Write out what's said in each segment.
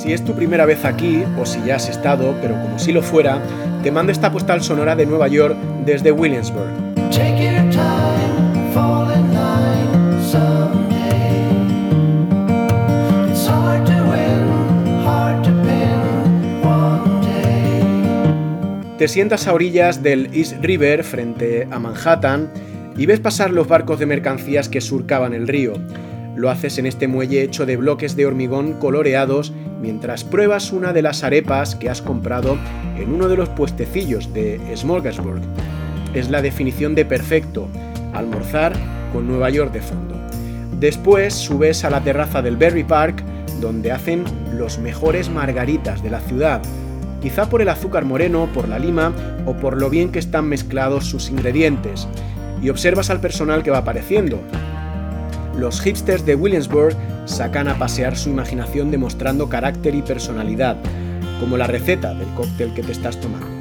Si es tu primera vez aquí, o si ya has estado, pero como si lo fuera, te mando esta postal sonora de Nueva York desde Williamsburg. Te sientas a orillas del East River frente a Manhattan y ves pasar los barcos de mercancías que surcaban el río. Lo haces en este muelle hecho de bloques de hormigón coloreados mientras pruebas una de las arepas que has comprado en uno de los puestecillos de Smorgasburg. Es la definición de perfecto, almorzar con Nueva York de fondo. Después subes a la terraza del Berry Park donde hacen los mejores margaritas de la ciudad quizá por el azúcar moreno, por la lima o por lo bien que están mezclados sus ingredientes, y observas al personal que va apareciendo. Los hipsters de Williamsburg sacan a pasear su imaginación demostrando carácter y personalidad, como la receta del cóctel que te estás tomando.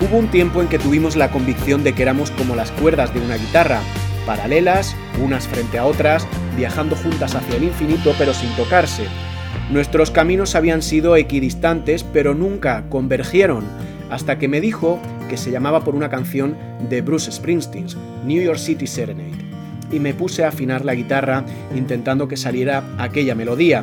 Hubo un tiempo en que tuvimos la convicción de que éramos como las cuerdas de una guitarra, paralelas, unas frente a otras, viajando juntas hacia el infinito pero sin tocarse. Nuestros caminos habían sido equidistantes pero nunca convergieron, hasta que me dijo que se llamaba por una canción de Bruce Springsteen, New York City Serenade, y me puse a afinar la guitarra intentando que saliera aquella melodía.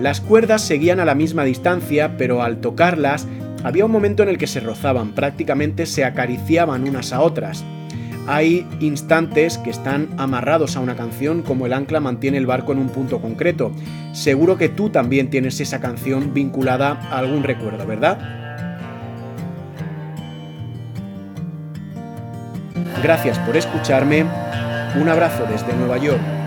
Las cuerdas seguían a la misma distancia, pero al tocarlas había un momento en el que se rozaban, prácticamente se acariciaban unas a otras. Hay instantes que están amarrados a una canción como el ancla mantiene el barco en un punto concreto. Seguro que tú también tienes esa canción vinculada a algún recuerdo, ¿verdad? Gracias por escucharme. Un abrazo desde Nueva York.